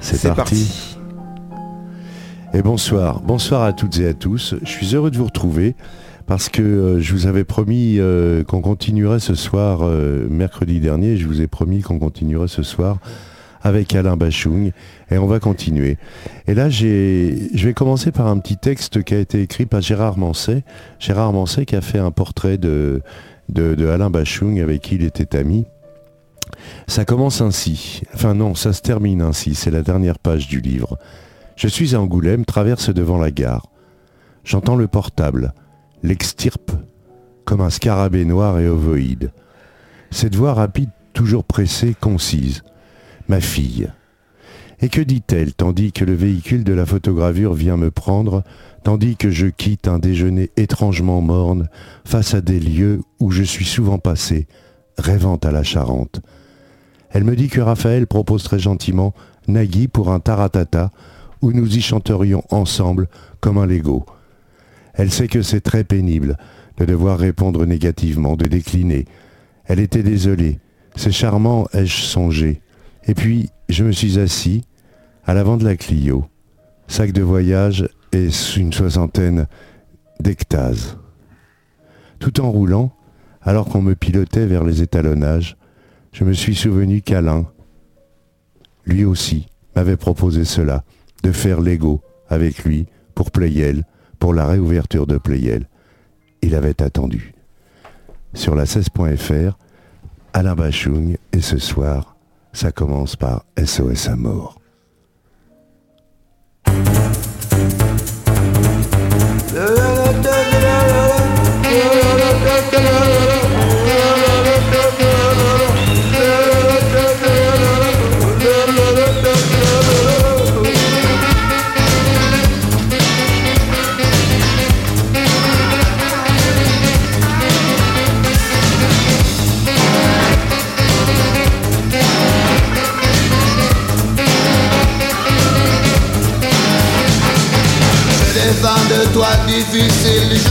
C'est parti. Et bonsoir, bonsoir à toutes et à tous. Je suis heureux de vous retrouver parce que euh, je vous avais promis euh, qu'on continuerait ce soir, euh, mercredi dernier, je vous ai promis qu'on continuerait ce soir avec Alain Bachung et on va continuer. Et là, je vais commencer par un petit texte qui a été écrit par Gérard Manset. Gérard Manset qui a fait un portrait de, de, de Alain Bachung avec qui il était ami. Ça commence ainsi. Enfin non, ça se termine ainsi. C'est la dernière page du livre. Je suis à Angoulême, traverse devant la gare. J'entends le portable, l'extirpe comme un scarabée noir et ovoïde. Cette voix rapide, toujours pressée, concise. Ma fille. Et que dit-elle tandis que le véhicule de la photogravure vient me prendre, tandis que je quitte un déjeuner étrangement morne face à des lieux où je suis souvent passé, rêvant à la Charente? Elle me dit que Raphaël propose très gentiment Nagui pour un taratata où nous y chanterions ensemble comme un Lego. Elle sait que c'est très pénible de devoir répondre négativement, de décliner. Elle était désolée. C'est charmant, ai-je songé. Et puis, je me suis assis à l'avant de la Clio. Sac de voyage et une soixantaine d'ectases. Tout en roulant, alors qu'on me pilotait vers les étalonnages, je me suis souvenu qu'Alain, lui aussi, m'avait proposé cela, de faire l'ego avec lui pour Playel, pour la réouverture de Playel. Il avait attendu. Sur la 16.fr, Alain Bachung, et ce soir, ça commence par SOS à mort. Toi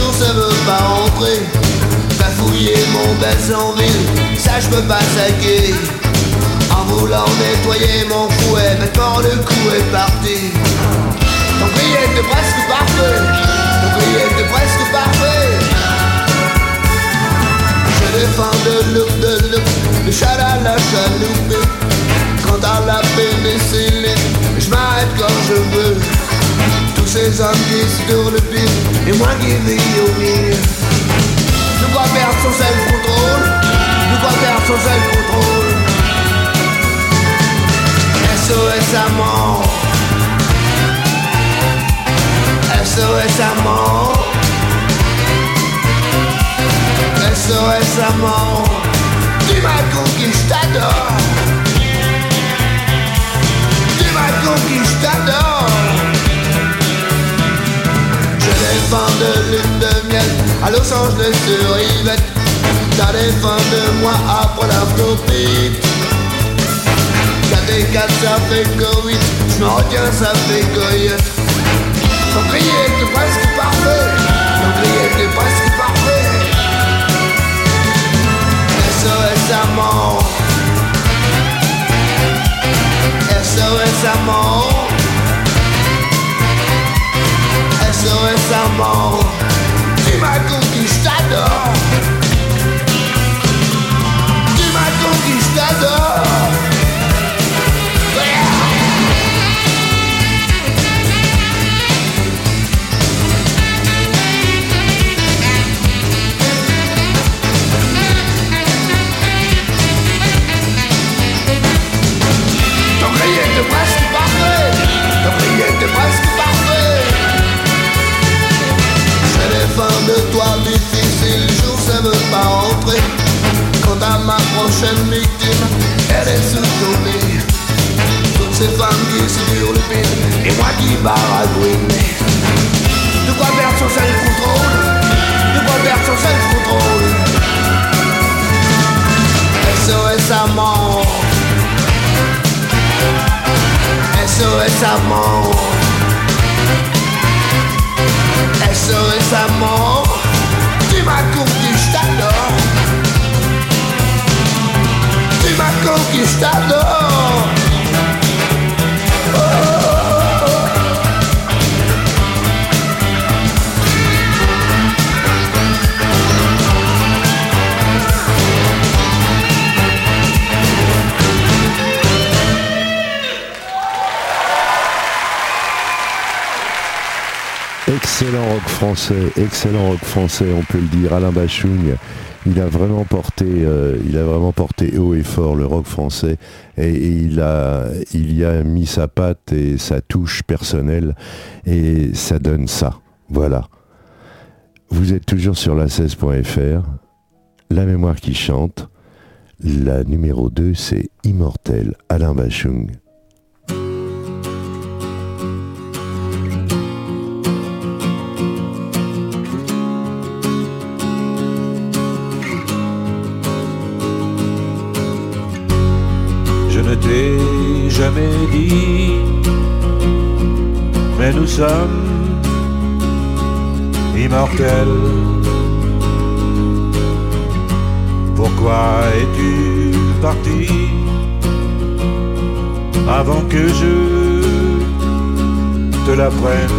SOS français, excellent rock français, on peut le dire. Alain Bachung, il a vraiment porté, euh, il a vraiment porté haut et fort le rock français et, il a, il y a mis sa patte et sa touche personnelle et ça donne ça. Voilà. Vous êtes toujours sur la 16.fr, la mémoire qui chante. La numéro 2, c'est Immortel, Alain Bachung. Sommes immortels. Pourquoi es-tu parti avant que je te l'apprenne?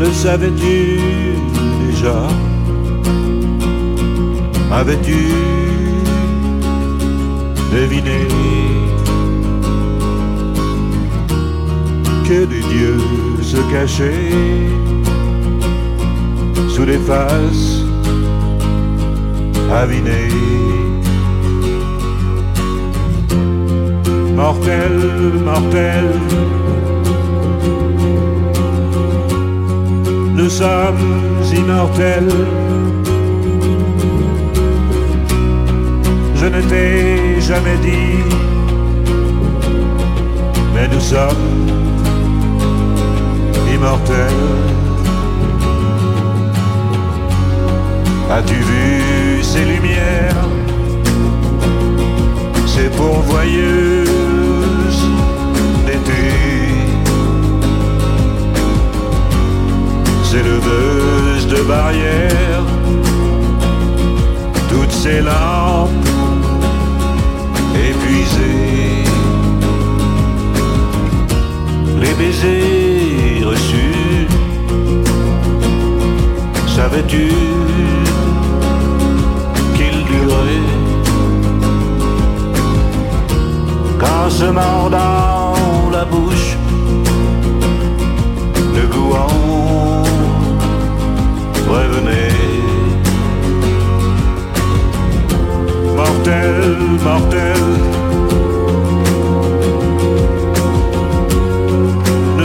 Le savais-tu déjà? Avais-tu deviner que des dieux se cachaient sous les faces avinées. Mortel, mortel, nous sommes immortels. je ne t'ai jamais dit, mais nous sommes immortels. As-tu vu ces lumières, ces pourvoyeuses d'été, ces leveuses de barrières, toutes ces lampes les baisers Savais-tu qu'ils duraient Quand se mordant la bouche, le goût en revenait. Mortel, mortel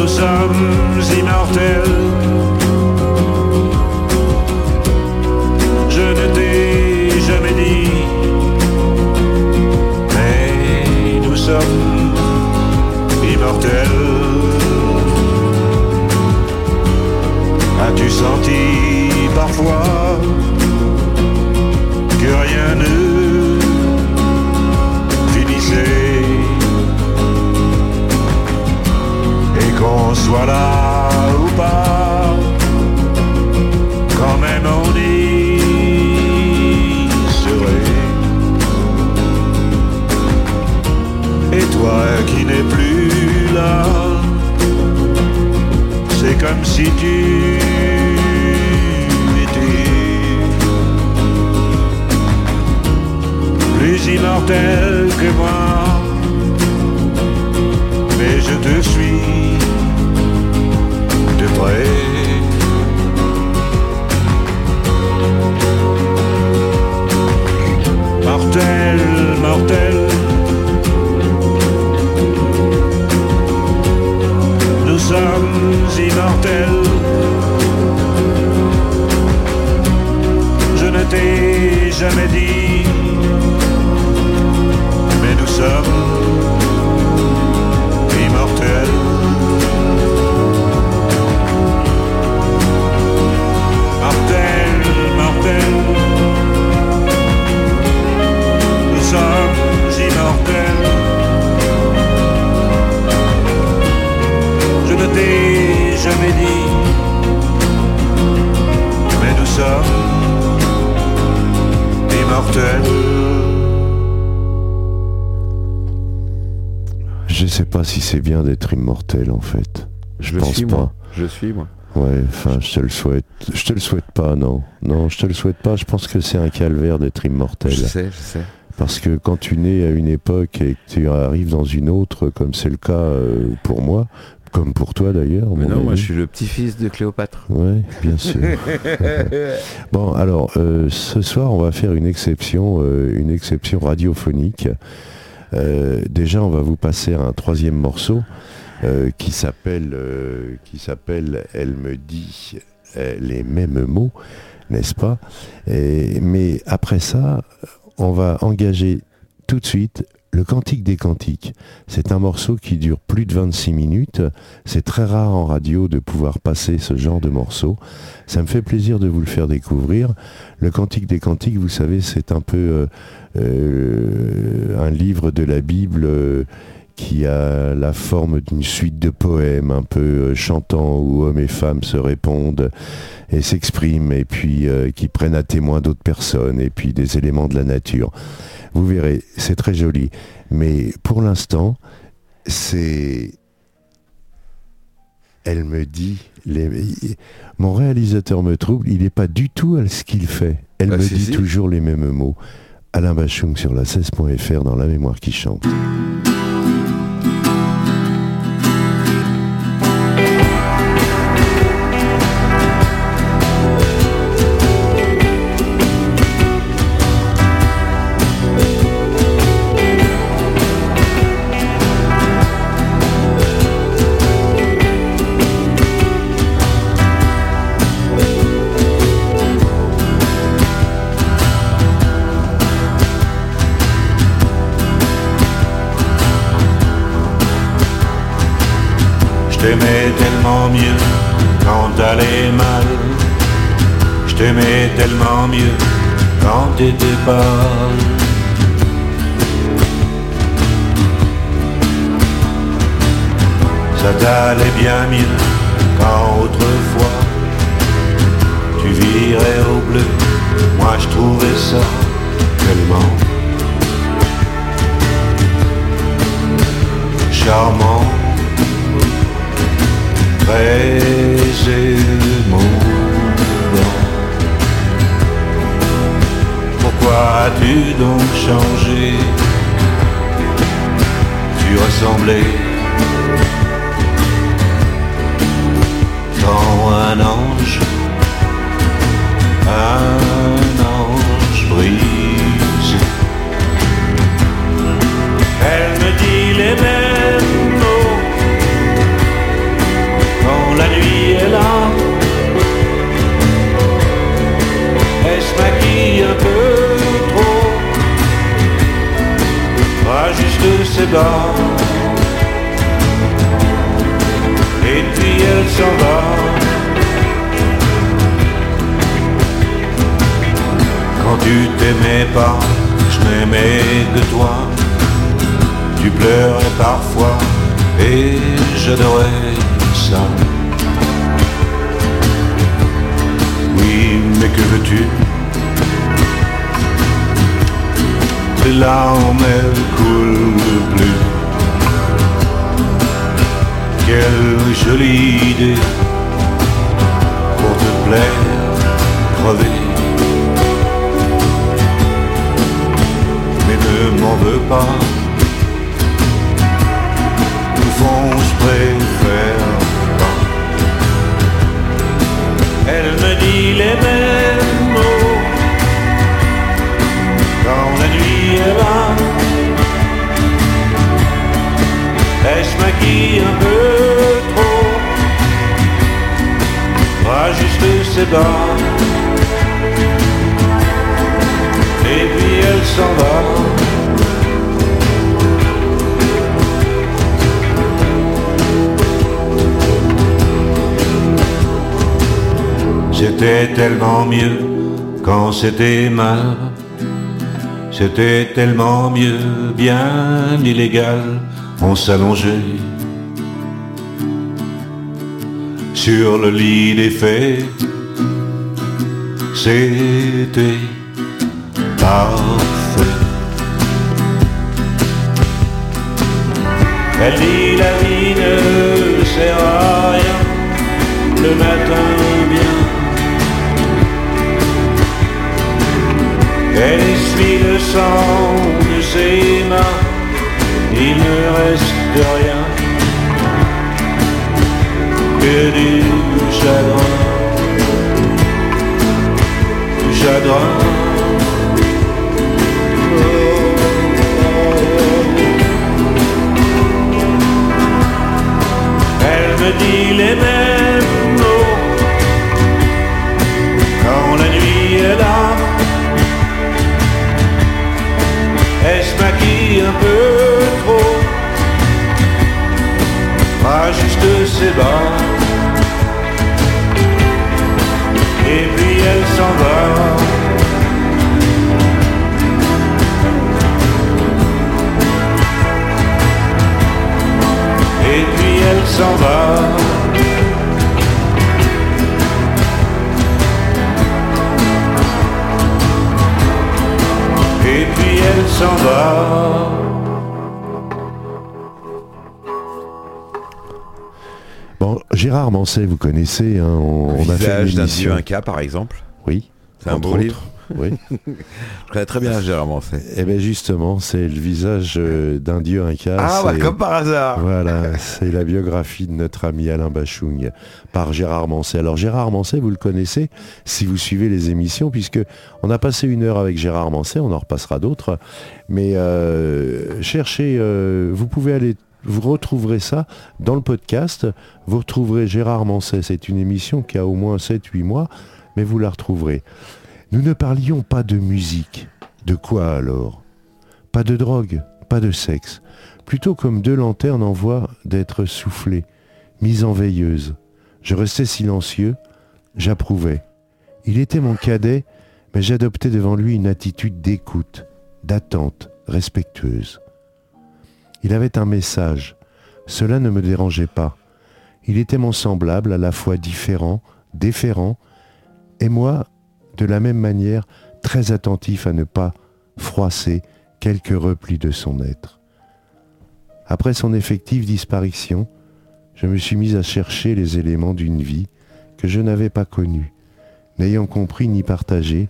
sommes immortels. Sommes immortels. As-tu senti parfois que rien ne qu'on soit là ou pas, qui n'es plus là, c'est comme si tu étais plus immortel que moi. Mais je te suis Mortel, sommes immortels. C'est bien d'être immortel en fait. Je, pense pas. Je suis moi. Ouais, enfin, je te le souhaite. Je te le souhaite pas, non. Non, je te le souhaite pas. Je pense que c'est un calvaire d'être immortel. Je sais, je sais. Parce que quand tu nais à une époque et que tu arrives dans une autre, comme c'est le cas euh, pour moi, comme pour toi d'ailleurs. Mais non, moi je suis le petit-fils de Cléopâtre. Ouais, bien sûr. bon, alors euh, ce soir, on va faire une exception, euh, une exception radiophonique. Euh, déjà, on va vous passer un troisième morceau euh, qui s'appelle, euh, elle me dit les mêmes mots, n'est-ce pas? Mais après ça, on va engager tout de suite le Cantique des Cantiques. C'est un morceau qui dure plus de 26 minutes. C'est très rare en radio de pouvoir passer ce genre de morceau. Ça me fait plaisir de vous le faire découvrir. Le Cantique des Cantiques, vous savez, c'est un peu euh, euh, un livre de la Bible euh, qui a la forme d'une suite de poèmes un peu euh, chantants où hommes et femmes se répondent et s'expriment et puis euh, qui prennent à témoin d'autres personnes et puis des éléments de la nature. Vous verrez, c'est très joli. Mais pour l'instant, c'est... Elle me dit... les- Mon réalisateur me trouble, il n'est pas du tout à ce qu'il fait. Elle Ah, me dit si. toujours les mêmes mots. Alain Bachung sur la 16.fr dans La mémoire qui chante. T'aimais tellement mieux quand t'allais mal. Je t'aimais tellement mieux quand t'étais pâle. Ça t'allait bien mieux quand autrefois tu virais au bleu. Moi je trouvais ça tellement charmant. Très émouvant. Pourquoi as-tu donc changé Tu ressemblais tant un ange, nuit est là. Elle se maquille un peu trop, rajuste ses bas. Et puis elle s'en va. Quand tu t'aimais pas, je n'aimais que toi. Tu pleurais parfois et j'adorais ça. Que veux-tu? Les larmes, elles coulent plus. Quelle jolie idée pour te plaire, crever. Mais ne m'en veux pas. Au fond, je quand la nuit est là. Elle se maquille un peu trop, rajuste ses bas. Et puis elle s'en va. C'était tellement mieux quand c'était mal. C'était tellement mieux, bien illégal. On s'allongeait sur le lit des faits. C'était parfait. Elle dit la vie ne sert à rien le matin bien. Elle essuie le sang de mains, il ne reste rien. que du chagrin, du chagrin. Elle me dit les mêmes mots quand la nuit est là. Un peu trop, pas juste ses bas. Et puis elle s'en va. Et puis elle s'en va. S'en va. Bon, Gérard Manset, vous connaissez, hein, on, on a fait une d'un émission. Inca, par exemple. Oui. C'est un beau autres. livre. Oui. Je connais très bien Gérard Manset. Eh bien justement, c'est le visage euh, d'un dieu inca. Ah, bah, comme par hasard. Voilà, c'est la biographie de notre ami Alain Bachung par Gérard Manset. Alors Gérard Manset, vous le connaissez si vous suivez les émissions, puisque on a passé une heure avec Gérard Manset, on en repassera d'autres. Mais euh, cherchez, euh, vous pouvez aller, vous retrouverez ça dans le podcast. Vous retrouverez Gérard Manset. C'est une émission qui a au moins 7-8 mois, mais vous la retrouverez. Nous ne parlions pas de musique. De quoi alors? Pas de drogue, pas de sexe plutôt comme deux lanternes en voie d'être soufflées, mises en veilleuse. Je restais silencieux, j'approuvais. Il était mon cadet, mais j'adoptais devant lui une attitude d'écoute, d'attente, respectueuse. Il avait un message, cela ne me dérangeait pas. Il était mon semblable, à la fois différent, déférent, et moi, de la même manière, très attentif à ne pas froisser quelques replis de son être. Après son effective disparition, je me suis mis à chercher les éléments d'une vie que je n'avais pas connue, n'ayant compris ni partagé,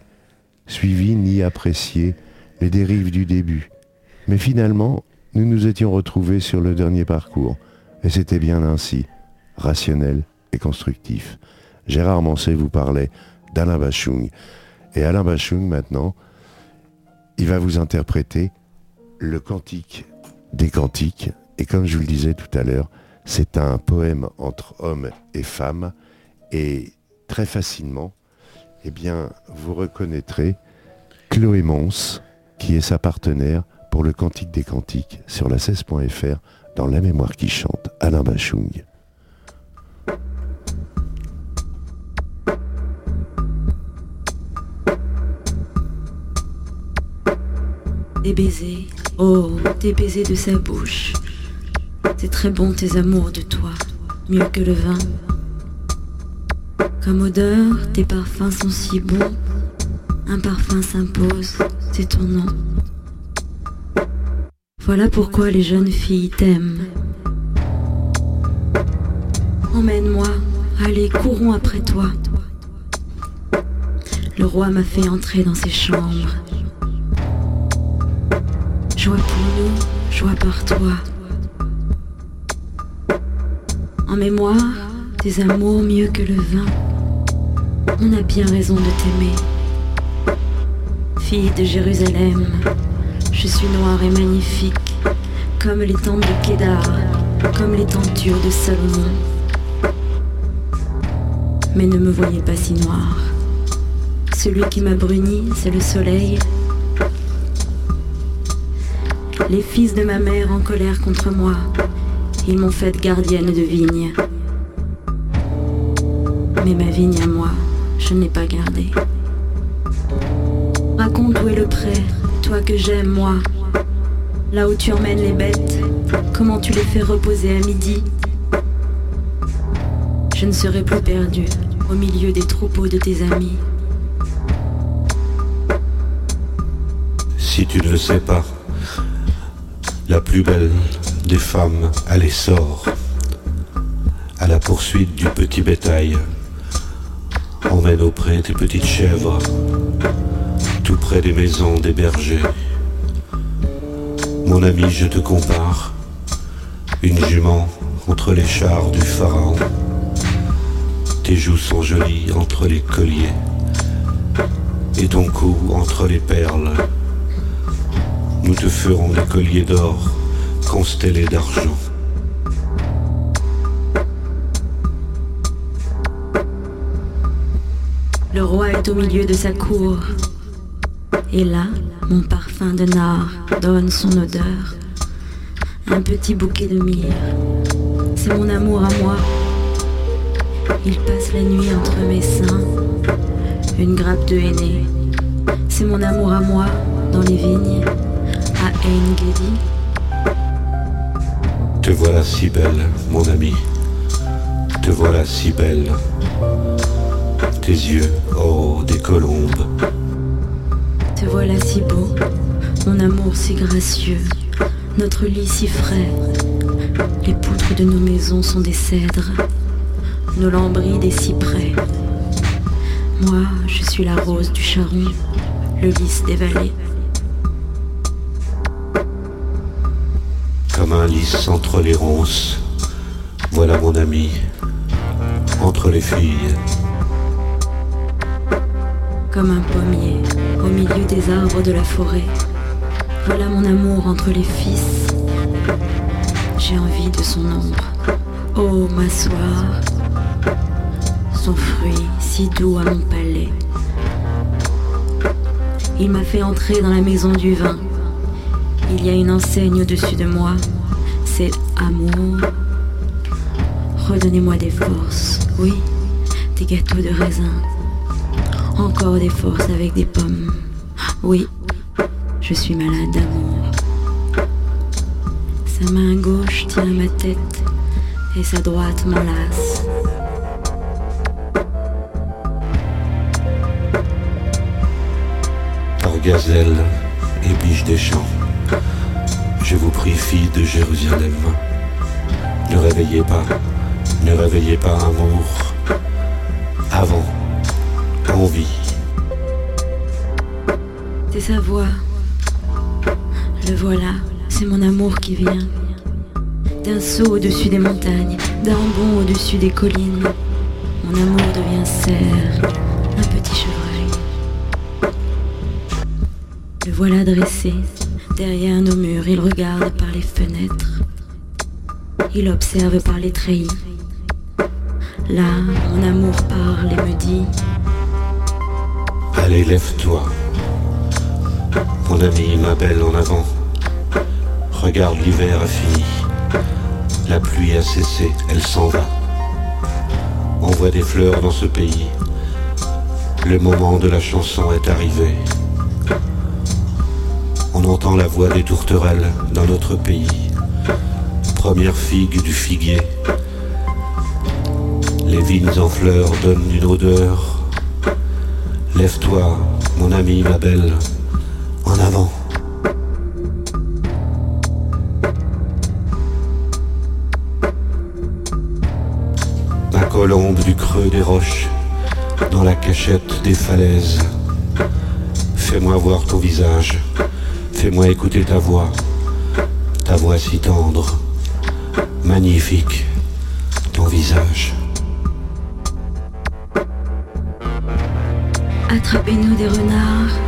suivi ni apprécié les dérives du début. Mais finalement, nous nous étions retrouvés sur le dernier parcours, et c'était bien ainsi, rationnel et constructif. Gérard Manset vous parlait d'Alain Bachung. Et Alain Bachung, maintenant, il va vous interpréter le cantique des cantiques. Et comme je vous le disais tout à l'heure, c'est un poème entre hommes et femmes. Et très facilement, eh bien, vous reconnaîtrez Chloé Mons, qui est sa partenaire pour le Cantique des Cantiques sur la 16.fr dans La mémoire qui chante, Alain Bachung. Des baisers, oh, des baisers de sa bouche. C'est très bon tes amours de toi, mieux que le vin. Comme odeur, tes parfums sont si bons. Un parfum s'impose, c'est ton nom. Voilà pourquoi les jeunes filles t'aiment. Emmène-moi, allez, courons après toi. Le roi m'a fait entrer dans ses chambres. Joie pour nous, joie par toi. En mémoire, tes amours mieux que le vin. On a bien raison de t'aimer. Fille de Jérusalem, je suis noire et magnifique, comme les tentes de Kédar, comme les tentures de Salomon. Mais ne me voyez pas si noire. Celui qui m'a bruni, c'est le soleil, les fils de ma mère en colère contre moi, ils m'ont faite gardienne de vigne. Mais ma vigne à moi, je ne l'ai pas gardée. Raconte où est le pré, toi que j'aime, moi. Là où tu emmènes les bêtes, comment tu les fais reposer à midi. Je ne serai plus perdue au milieu des troupeaux de tes amis. Si tu ne sais pas, la plus belle des femmes à l'essor, à la poursuite du petit bétail, emmène auprès des petites chèvres, tout près des maisons des bergers. Mon ami, je te compare, une jument entre les chars du pharaon, tes joues sont jolies entre les colliers. Et ton cou entre les perles. Nous te ferons des colliers d'or constellés d'argent. Le roi est au milieu de sa cour. Et là, mon parfum de nard donne son odeur. Un petit bouquet de myrrhe. C'est mon amour à moi. Il passe la nuit entre mes seins. Une grappe de henné. C'est mon amour à moi dans les vignes. Te voilà si belle, mon ami. Te voilà si belle. Tes yeux, oh, des colombes. Te voilà si beau, mon amour si gracieux, notre lit si frais. Les poutres de nos maisons sont des cèdres, nos lambris des cyprès. Moi, je suis la rose du charron, le lys des vallées. Entre les ronces. Voilà mon ami, entre les filles. Comme un pommier au milieu des arbres de la forêt. Voilà mon amour entre les fils. J'ai envie de son ombre. Oh, m'asseoir. Son fruit si doux à mon palais. Il m'a fait entrer dans la maison du vin. Il y a une enseigne au-dessus de moi. C'est amour. Redonnez-moi des forces. Oui, des gâteaux de raisin. Encore des forces avec des pommes. Oui, je suis malade d'amour. Sa main gauche tient ma tête et sa droite m'enlace. Gazelle et biche des champs. Je vous prie, fille de Jérusalem, ne réveillez pas, ne réveillez pas amour. Avant, envie. C'est sa voix. Le voilà, c'est mon amour qui vient. D'un saut au-dessus des montagnes, d'un bond au-dessus des collines. Mon amour devient cerf, un petit chevreuil. Le voilà dressé, derrière nos murs, il regarde par les fenêtres. Il observe par les treillis. Là, mon amour parle et me dit Allez, lève-toi. Mon ami, ma belle, en avant. Regarde, l'hiver a fini. La pluie a cessé, elle s'en va. On voit des fleurs dans ce pays. Le moment de la chanson est arrivé. On entend la voix des tourterelles dans notre pays. Première figue du figuier. Les vignes en fleurs donnent une odeur. Lève-toi, mon ami, ma belle, en avant. Ma colombe du creux des roches, dans la cachette des falaises. Fais-moi voir ton visage, fais-moi écouter ta voix, ta voix si tendre, magnifique, ton visage. Attrapez-nous des renards,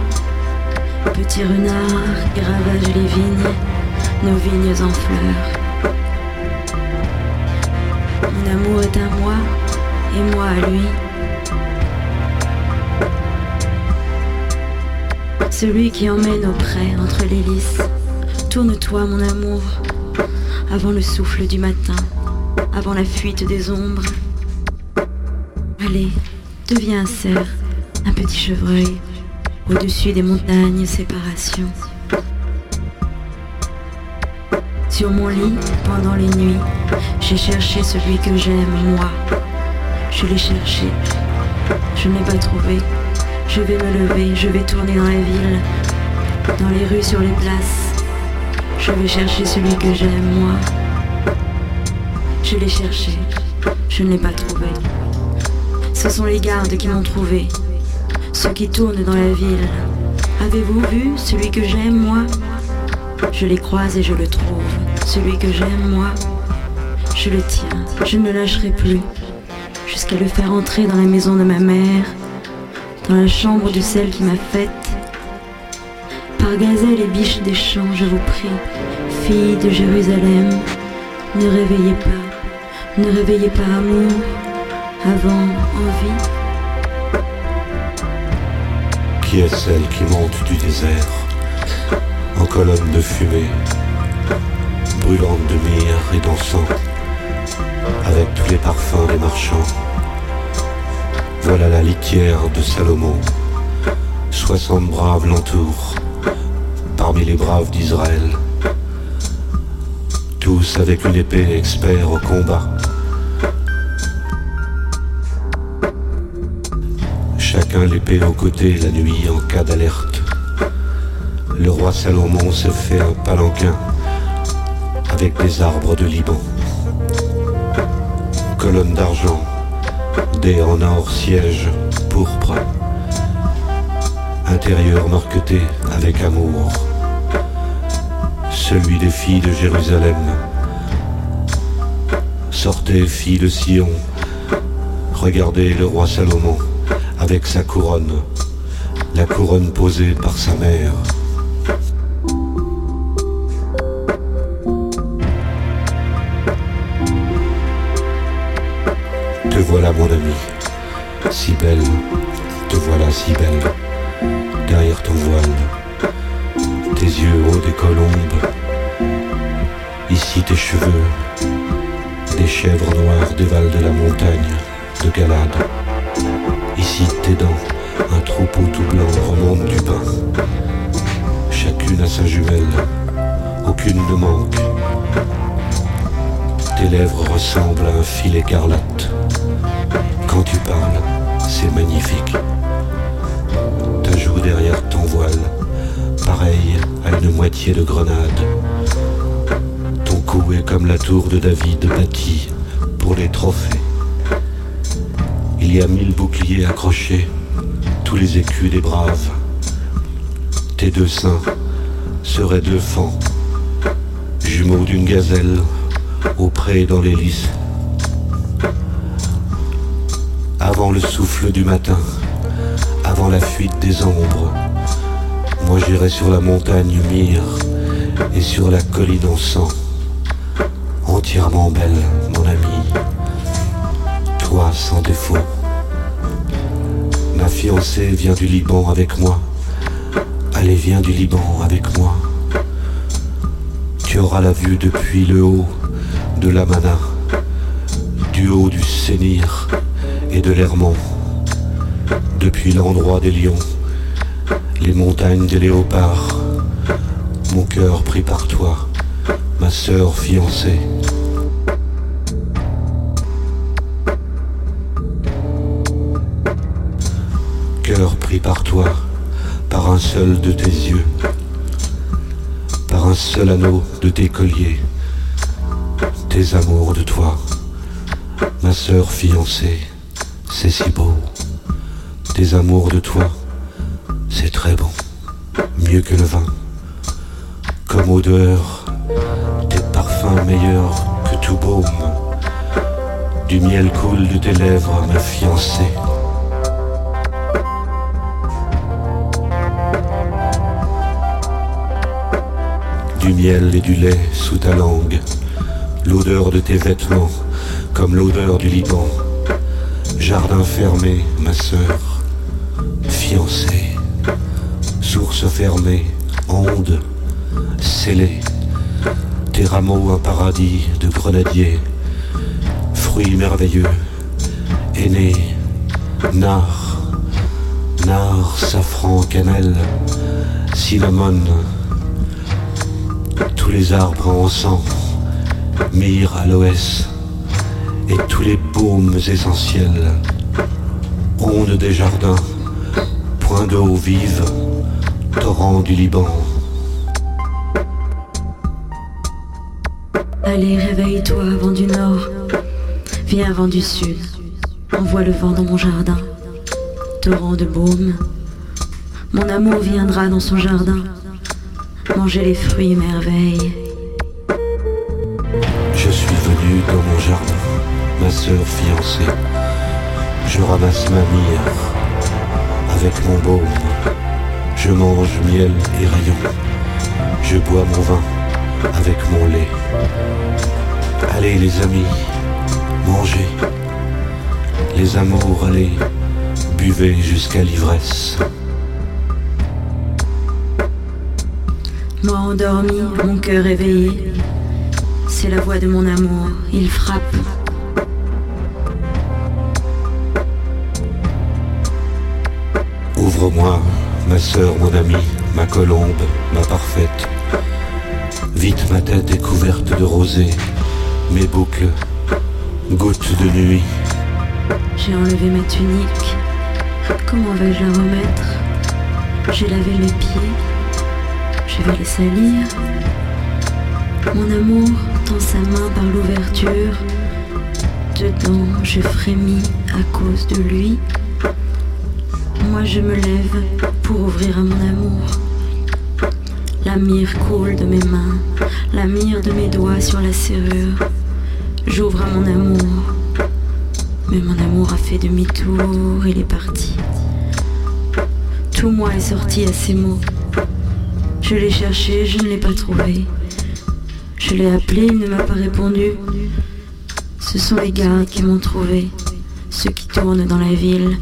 petits renards qui ravagent les vignes, nos vignes en fleurs. Mon amour est à moi et moi à lui. Celui qui emmène auprès entre les. Tourne-toi, mon amour, avant le souffle du matin, avant la fuite des ombres. Allez, deviens un cerf un petit chevreuil, au-dessus des montagnes, séparation. Sur mon lit, pendant les nuits, j'ai cherché celui que j'aime, moi. Je l'ai cherché, je ne l'ai pas trouvé. Je vais me lever, je vais tourner dans la ville, dans les rues, sur les places. Je vais chercher celui que j'aime, moi. Je l'ai cherché, je ne l'ai pas trouvé. Ce sont les gardes qui m'ont trouvé ceux qui tournent dans la ville. Avez-vous vu celui que j'aime, moi? Je les croise et je le trouve. Celui que j'aime, moi, je le tiens. Je ne lâcherai plus. jusqu'à le faire entrer dans la maison de ma mère, dans la chambre de celle qui m'a faite. Par gazelle et biche des champs, je vous prie, fille de Jérusalem, ne réveillez pas, ne réveillez pas amour, avant envie. Qui est celle qui monte du désert en colonne de fumée, brûlante de myrrhe et d'encens, avec tous les parfums des marchands? Voilà la litière de Salomon, soixante braves l'entourent, parmi les braves d'Israël, tous avec une épée expert au combat. Chacun l'épée au côté la nuit en cas d'alerte. Le roi Salomon se fait un palanquin avec des arbres de Liban. Colonne d'argent, dés en or siège pourpre. Intérieur marqueté avec amour. Celui des filles de Jérusalem. Sortez, filles de Sion, regardez le roi Salomon avec sa couronne, la couronne posée par sa mère. Voilà mon ami, si belle, te voilà si belle, derrière ton voile, tes yeux hauts des colombes, ici tes cheveux, des chèvres noires dévalent de la montagne de Galade. Ici tes dents, un troupeau tout blanc remonte du pain. Chacune a sa jumelle, aucune ne manque. Tes lèvres ressemblent à un fil écarlate. Quand tu parles, c'est magnifique. Ta joue derrière ton voile, pareil à une moitié de grenade. Ton cou est comme la tour de David bâtie pour les trophées. Il y a mille boucliers accrochés, tous les écus des braves. Tes deux seins seraient deux fans, jumeaux d'une gazelle, au pré dans les Avant le souffle du matin, avant la fuite des ombres, moi j'irai sur la montagne mire et sur la colline en sang, entièrement belle, mon ami, toi sans défaut. Ma fiancée vient du Liban avec moi. Allez, viens du Liban avec moi. Tu auras la vue depuis le haut de l'Amana, du haut du Sénir et de l'Hermont, depuis l'endroit des lions, les montagnes des léopards, mon cœur pris par toi, ma sœur fiancée. Cœur pris par toi, par un seul de tes yeux, par un seul anneau de tes colliers, tes amours de toi, ma sœur fiancée, c'est si beau, tes amours de toi, c'est très bon, mieux que le vin, comme odeur, tes parfums meilleurs que tout baume, du miel coule de tes lèvres, ma fiancée. du miel et du lait sous ta langue, l'odeur de tes vêtements comme l'odeur du Liban, jardin fermé, ma sœur, fiancée, source fermée, onde, scellée, tes rameaux un paradis de grenadiers, fruits merveilleux, aînés, nard, nard, safran, cannelle, cinnamon, tous les arbres en sang, myrrhe, aloès, et tous les baumes essentiels, ondes des jardins, point d'eau vive, torrent du Liban. Allez, réveille-toi, vent du nord, viens, vent du sud, envoie le vent dans mon jardin, torrent de baume, mon amour viendra dans son jardin. Manger les fruits merveilles. Je suis venu dans mon jardin, ma sœur fiancée, Je ramasse ma mire avec mon baume. Je mange miel et rayons. Je bois mon vin avec mon lait. Allez les amis, mangez. Les amours, allez, buvez jusqu'à l'ivresse. Moi endormi, mon cœur éveillé, c'est la voix de mon amour, il frappe. Ouvre-moi, ma sœur, mon amie, ma colombe, ma parfaite. Vite ma tête est couverte de rosée, mes boucles, gouttes de nuit. J'ai enlevé ma tunique, comment vais-je la remettre? J'ai lavé mes pieds, je vais les salir. Mon amour tend sa main par l'ouverture. Dedans, je frémis à cause de lui. Je me lève pour ouvrir à mon amour. La mire coule de mes mains, la mire de mes doigts sur la serrure. J'ouvre à mon amour. Mais mon amour a fait demi-tour, il est parti. Tout moi est sorti à ces mots. Je l'ai cherché, je ne l'ai pas trouvé. Je l'ai appelé, il ne m'a pas répondu. Ce sont les gardes qui m'ont trouvé, ceux qui tournent dans la ville.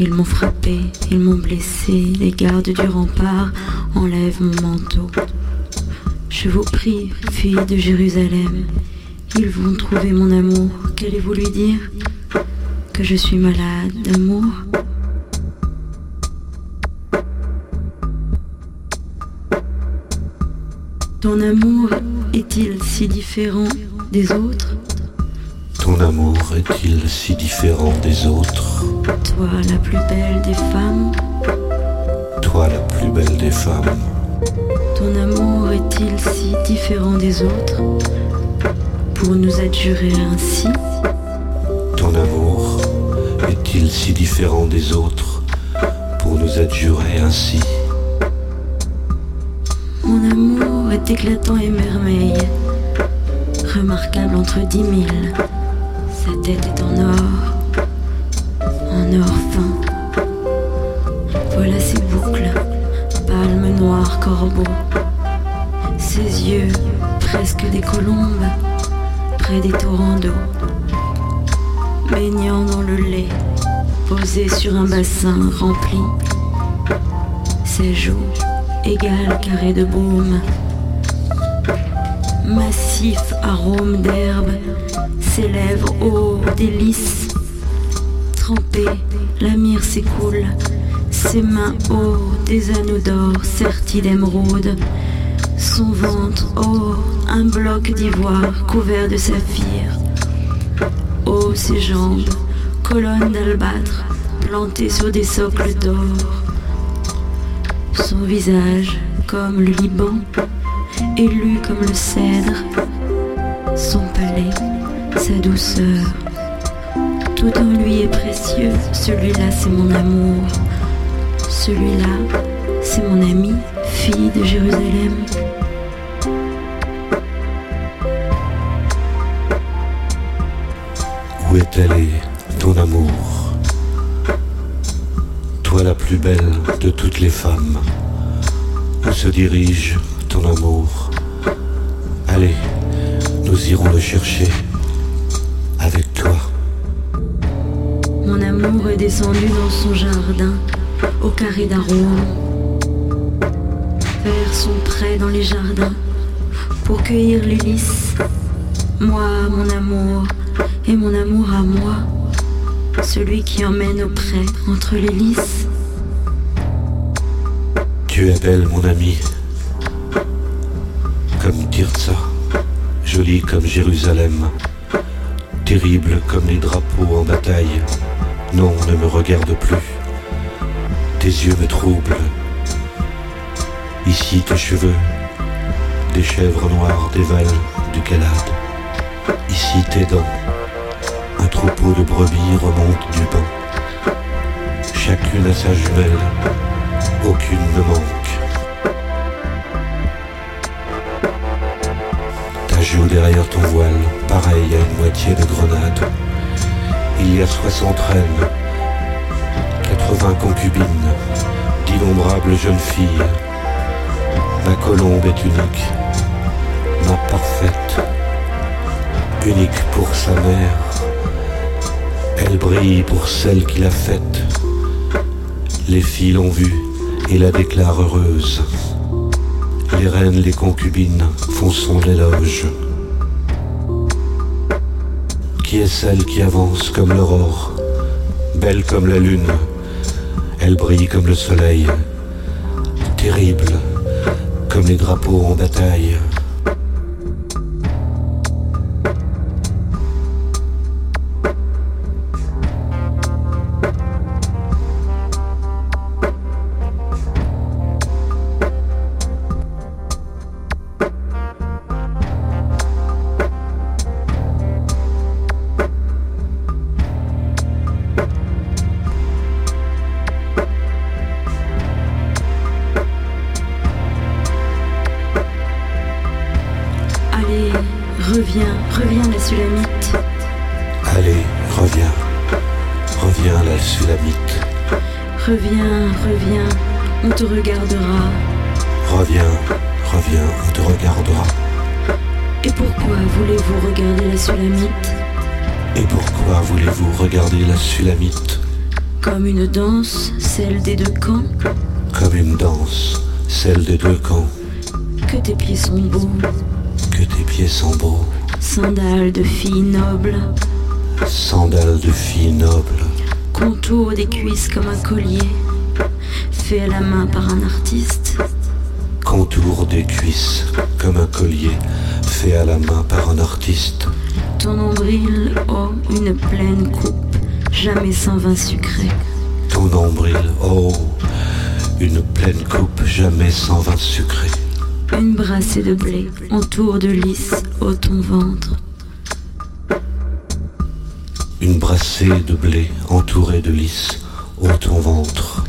Ils m'ont frappé, ils m'ont blessé. Les gardes du rempart enlèvent mon manteau. Je vous prie, fille de Jérusalem, ils vont trouver mon amour. Qu'allez-vous lui dire? Que je suis malade d'amour? Ton amour est-il si différent des autres? Ton amour est-il si différent des autres? Toi, la plus belle des femmes. Toi la plus belle des femmes. Ton amour est-il si différent des autres Pour nous adjurer ainsi? Ton amour est-il si différent des autres Pour nous adjurer ainsi? Mon amour est éclatant et merveille, remarquable entre dix mille. Sa tête est en or, en or. Voilà ses boucles, palmes noires corbeaux. Ses yeux, presque des colombes, près des torrents d'eau. Baignant dans le lait, posé sur un bassin rempli. Ses joues, égales carrés de baume. Massif arôme d'herbe, ses lèvres ô délices. La mire s'écoule, ses mains ô des anneaux d'or sertis d'émeraude. Son ventre, ô un bloc d'ivoire couvert de saphir. Ô ses jambes, colonnes d'albâtre plantées sur des socles d'or. Son visage, comme le Liban, élu comme le cèdre. Son palais, sa douceur. Tout en lui est précieux. Celui-là, c'est mon amour. Celui-là, c'est mon ami, fille de Jérusalem. Où est allé ton amour? Toi la plus belle de toutes les femmes. Où se dirige ton amour? Allez, nous irons le chercher descendu dans son jardin, au carré d'arômes. Faire son prêt dans les jardins, pour cueillir lys. Moi, mon amour, et mon amour à moi, celui qui emmène au près entre lys. Tu es belle, mon ami, comme Tirza, jolie comme Jérusalem, terrible comme les drapeaux en bataille. Non, ne me regarde plus. Tes yeux me troublent. Ici tes cheveux, des chèvres noires dévalent du calade. Ici tes dents, un troupeau de brebis remonte du banc. Chacune a sa jumelle, aucune ne manque. Ta joue derrière ton voile, pareil à une moitié de grenade. Il y a soixante reines, quatre-vingts concubines, d'innombrables jeunes filles. Ma colombe est unique, ma parfaite, unique pour sa mère. Elle brille pour celle qui l'a faite. Les filles l'ont vue et la déclarent heureuse. Les reines, les concubines font son éloge. Qui est celle qui avance comme l'aurore, belle comme la lune, elle brille comme le soleil, terrible comme les drapeaux en bataille. De filles nobles, sandales de filles nobles, contour des cuisses comme un collier, fait à la main par un artiste. contour des cuisses comme un collier fait à la main par un artiste. Ton nombril, oh, une pleine coupe, jamais sans vin sucré. Ton nombril, oh, une pleine coupe jamais sans vin sucré. Une brassée de blé entoure de lys ô ton ventre. Une brassée de blé entourée de lys au ton ventre.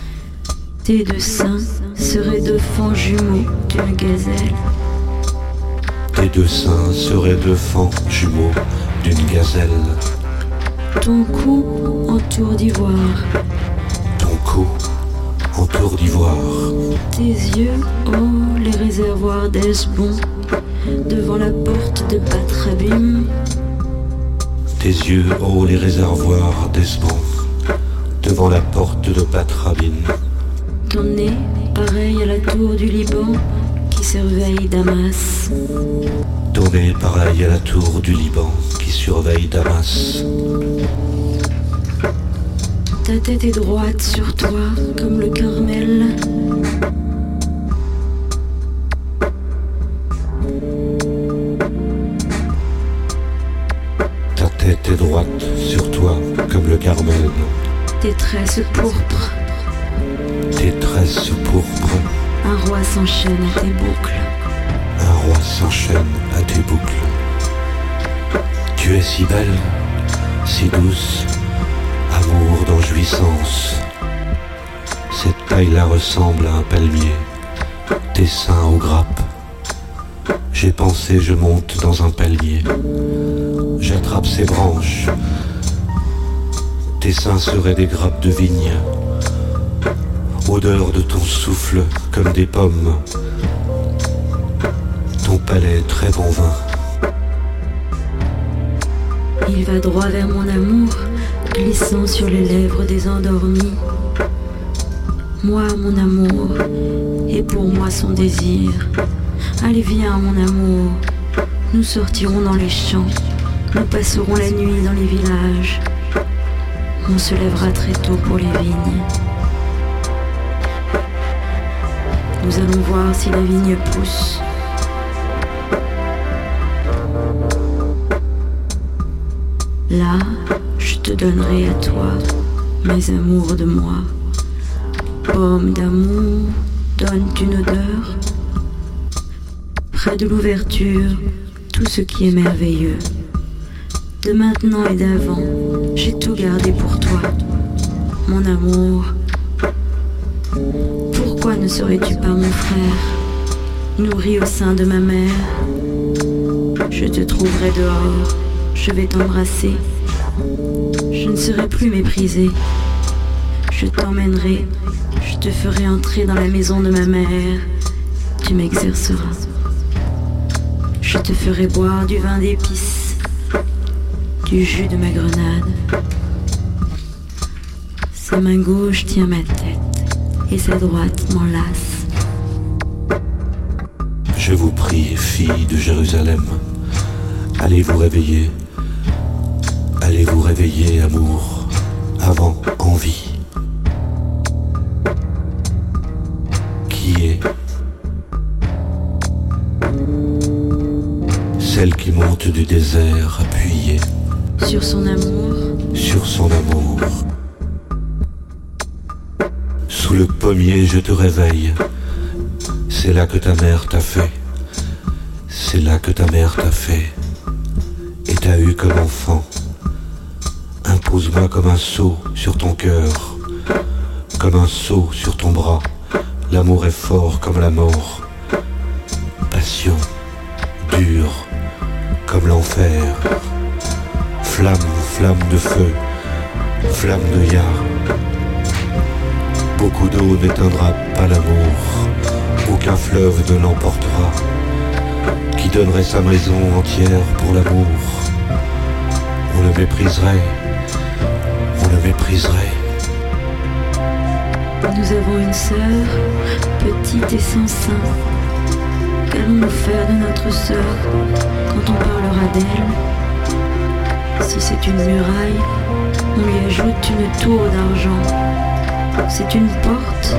Tes deux seins seraient deux fans jumeaux d'une gazelle. Tes deux seins seraient deux fans jumeaux d'une gazelle. Ton cou entoure d'ivoire. Ton cou entour d'ivoire. Tes yeux, oh, les réservoirs d'Esbon. Devant la porte de Batrabim, Tes yeux, oh les réservoirs d'Esbon, devant la porte de Batrabine. ton nez, pareil à la tour du Liban qui surveille Damas. Ton nez pareil à la tour du Liban qui surveille Damas. Ta tête est droite sur toi comme le Carmel. Droite sur toi comme le Carmel. Tes tresses pourpres, Tes tresses pourpres, un roi s'enchaîne à tes boucles. un roi s'enchaîne à tes boucles. Tu es si belle, si douce, amour dans jouissance. Cette taille-là ressemble à un palmier, tes seins aux grappes. J'ai pensé, je monte dans un palmier. J'attrape ses branches. Tes seins seraient des grappes de vigne. Odeur de ton souffle comme des pommes. Ton palais très bon vin. Il va droit vers mon amour, glissant sur les lèvres des endormis. Moi, mon amour, et pour moi son désir. Allez, viens, mon amour. Nous sortirons dans les champs. Nous passerons la nuit dans les villages. On se lèvera très tôt pour les vignes. Nous allons voir si la vigne pousse. Là, je te donnerai à toi mes amours de moi. Pomme d'amour, donne une odeur. Près de l'ouverture, tout ce qui est merveilleux. De maintenant et d'avant, j'ai tout gardé pour toi. Mon amour, pourquoi ne serais-tu pas mon frère, nourri au sein de ma mère? Je te trouverai dehors, je vais t'embrasser, Je ne serai plus méprisée. Je t'emmènerai, je te ferai entrer dans la maison de ma mère. Tu m'exerceras. Je te ferai boire du vin d'épices, du jus de ma grenade. Sa main gauche tient ma tête et sa droite m'enlace. Je vous prie, filles de Jérusalem, allez vous réveiller. Allez vous réveiller, amour, avant envie. Du désert appuyée Sur son amour, sur son amour. Sous le pommier, je te réveille. C'est là que ta mère t'a fait. C'est là que ta mère t'a fait. Et t'a eu comme enfant. Impose-moi comme un seau sur ton cœur. Comme un seau sur ton bras. L'amour est fort comme la mort. Passion, dure comme l'enfer. Flamme, flamme de feu, flamme de yard. Beaucoup d'eau n'éteindra pas l'amour, aucun fleuve ne l'emportera. Qui donnerait sa maison entière pour l'amour? On le mépriserait, on le mépriserait. nous avons une sœur, petite et sans sein. Qu'allons-nous faire de notre sœur quand on parlera d'elle Si c'est une muraille, on lui ajoute une tour d'argent. C'est une porte,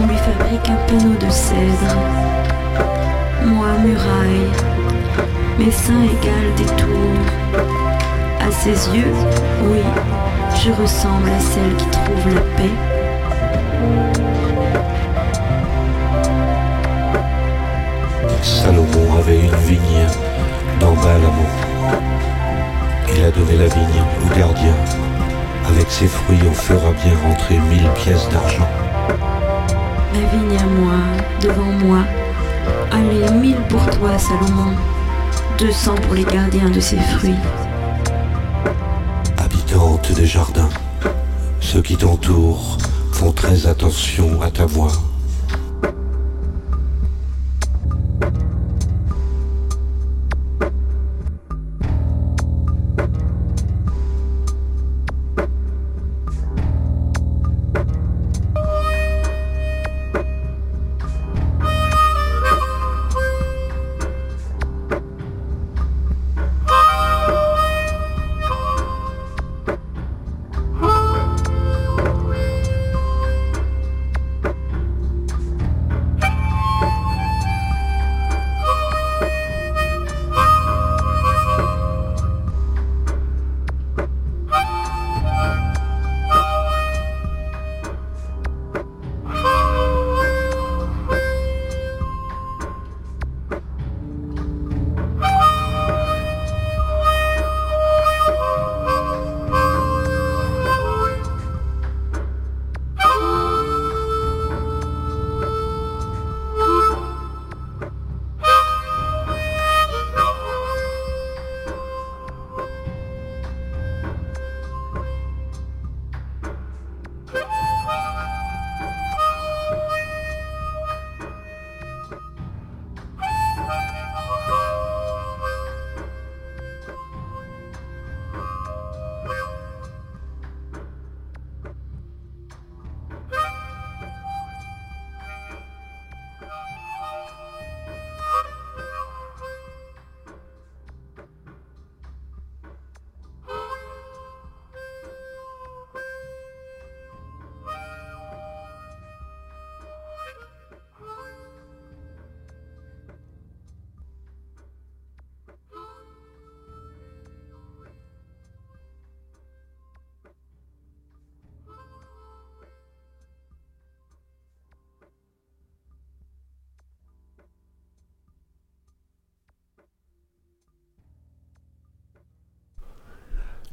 on lui fabrique un panneau de cèdre. Moi, muraille, mes seins égalent des tours. À ses yeux, oui, je ressemble à celle qui trouve la paix. Salomon avait une vigne dans Baalamon. Il a donné la vigne au gardien. Avec ses fruits, on fera bien rentrer mille pièces d'argent. Ma vigne à moi, devant moi. Allez, mille pour toi, Salomon. Deux cents pour les gardiens de ses fruits. Habitante des jardins, ceux qui t'entourent font très attention à ta voix.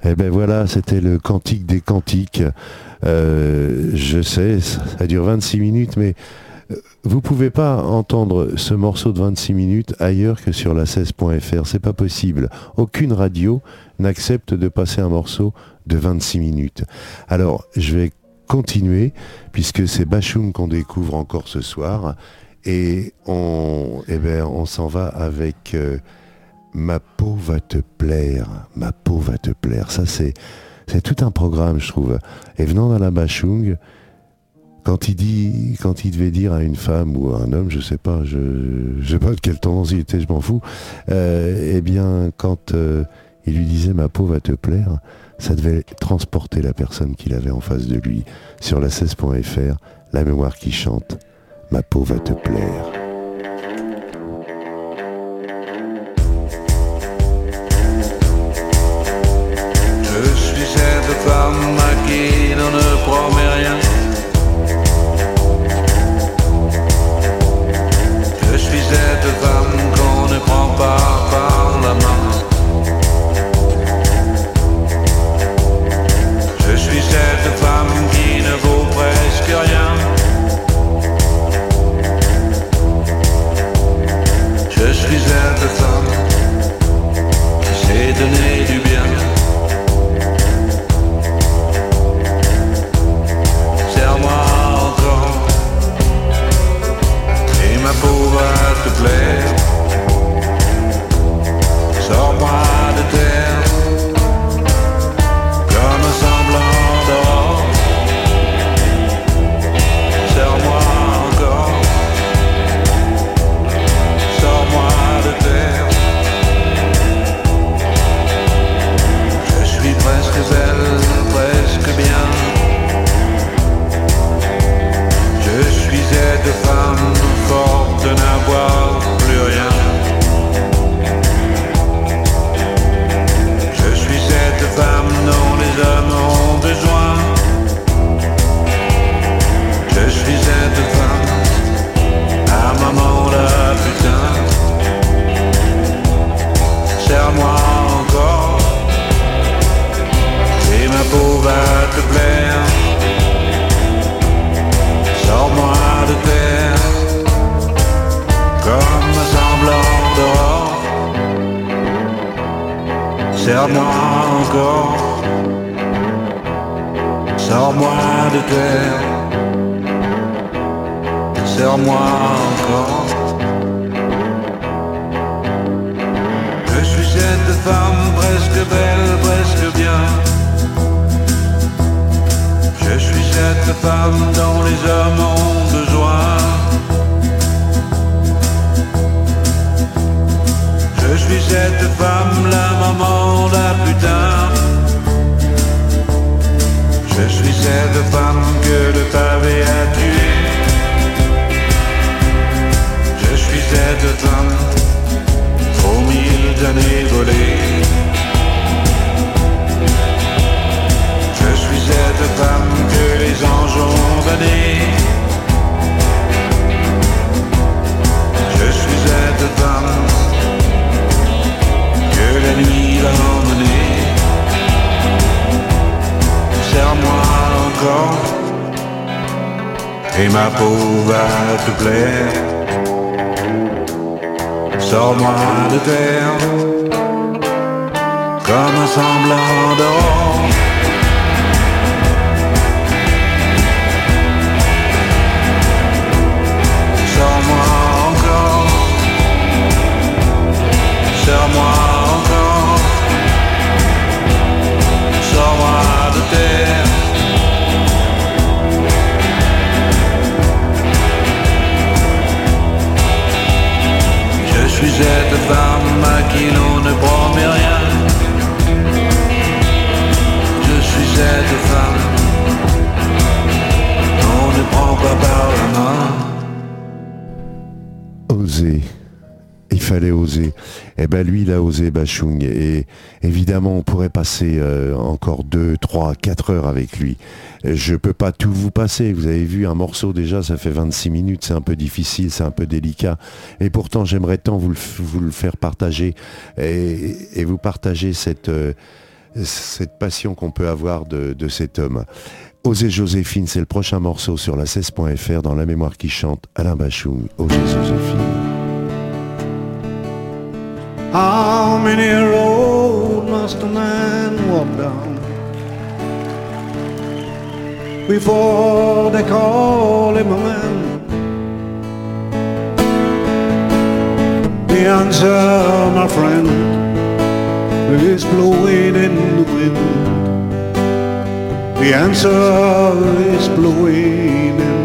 Eh ben voilà, c'était le cantique des cantiques. Euh, je sais, ça dure 26 minutes, mais Vous pouvez pas entendre ce morceau de 26 minutes ailleurs que sur la 16.fr. C'est pas possible. Aucune radio n'accepte de passer un morceau de 26 minutes. Alors, je vais continuer puisque c'est Bachung qu'on découvre encore ce soir et on, eh ben, on s'en va avec euh, Ma peau va te plaire, ma peau va te plaire. Ça, c'est, c'est tout un programme, je trouve. Et venant la Bachung, quand il dit, quand il devait dire à une femme ou à un homme, je sais pas, je, je sais pas de quelle tendance il était, je m'en fous. euh, eh bien, quand euh, il lui disait ma peau va te plaire, ça devait transporter la personne qu'il avait en face de lui. Sur la 16.fr, la mémoire qui chante, ma peau va te plaire. Et ma peau va te plaire. Sors-moi de terre comme un semblant d'or. Suis cette femme à qui l'on ne promet rien Je suis cette femme On ne prend pas par la main Oser. Il fallait oser. Eh ben lui, il a osé Bachung. Et évidemment, on pourrait passer euh, encore 2, 3, 4 heures avec lui. Je peux pas tout vous passer. Vous avez vu un morceau déjà, ça fait 26 minutes. C'est un peu difficile, c'est un peu délicat. Et pourtant, j'aimerais tant vous le, faire partager et, vous partager cette, euh, cette passion qu'on peut avoir de, de cet homme. Osez Joséphine, c'est le prochain morceau sur la 16.fr dans La mémoire qui chante, Alain Bachung, Osez Joséphine. How many roads must a man walk down before they call him a man? The answer, my friend, is blowing in the wind. The answer is blowing in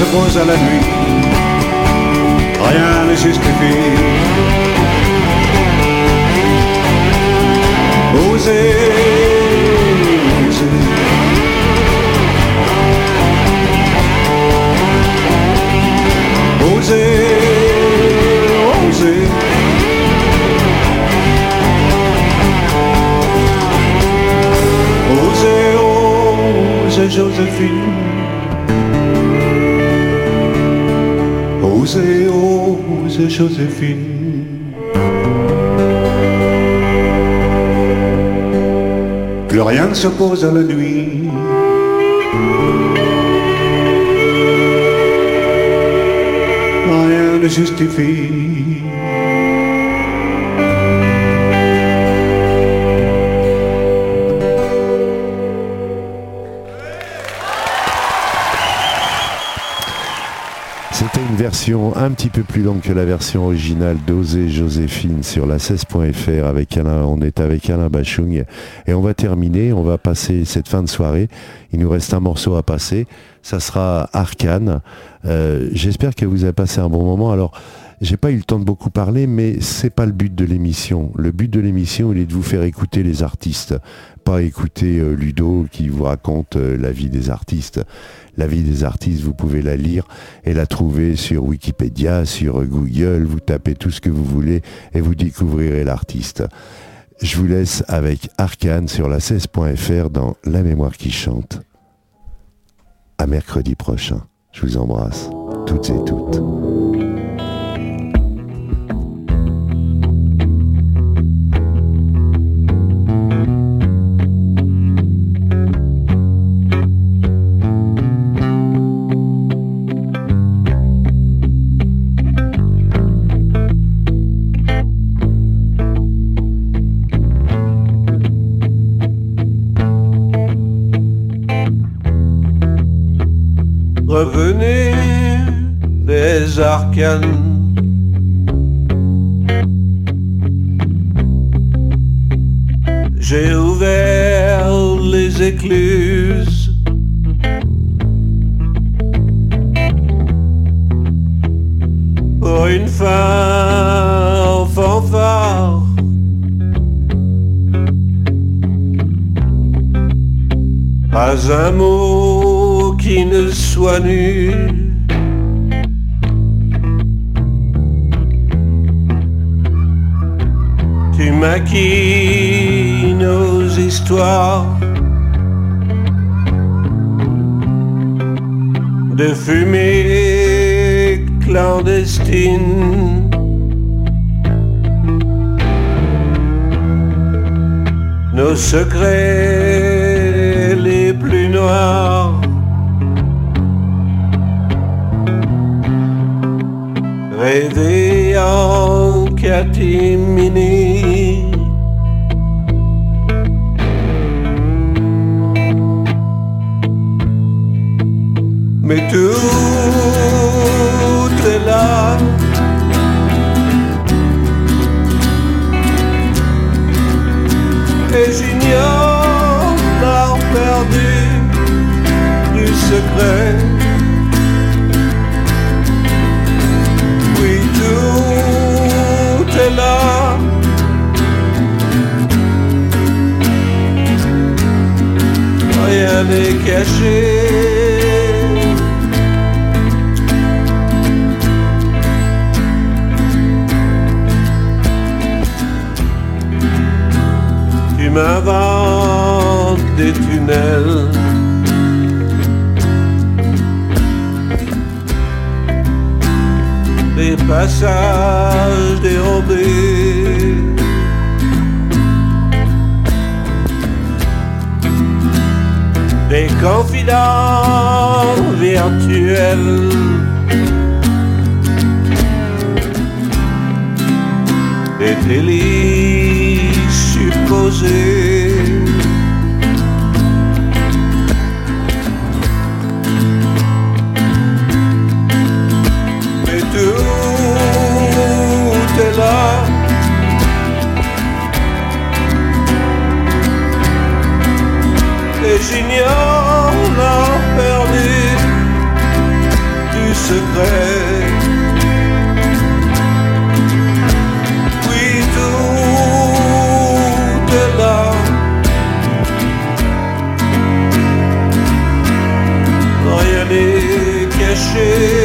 Plus rien ne se pose à la nuit. Rien ne justifie. Osez, osez. Osez, osez. Osez, osez, Joséphine. Osez, Joséphine. Plus rien ne s'oppose à la nuit. Rien ne justifie. Un petit peu plus longue que la version originale d'Osée Joséphine sur la 16.fr avec Alain. On est avec Alain Bachung et on va terminer. On va passer cette fin de soirée. Il nous reste un morceau à passer. Ça sera Arcane. Euh, J'espère que vous avez passé un bon moment. Alors, j'ai pas eu le temps de beaucoup parler, mais c'est pas le but de l'émission. Le but de l'émission, il est de vous faire écouter les artistes, pas écouter euh, Ludo qui vous raconte euh, la vie des artistes. La vie des artistes, vous pouvez la lire et la trouver sur Wikipédia, sur Google. Vous tapez tout ce que vous voulez et vous découvrirez l'artiste. Je vous laisse avec Arcane sur la 16.fr dans La mémoire qui chante. À mercredi prochain. Je vous embrasse, toutes et toutes. Des secrets les plus noirs. En catimini. N'est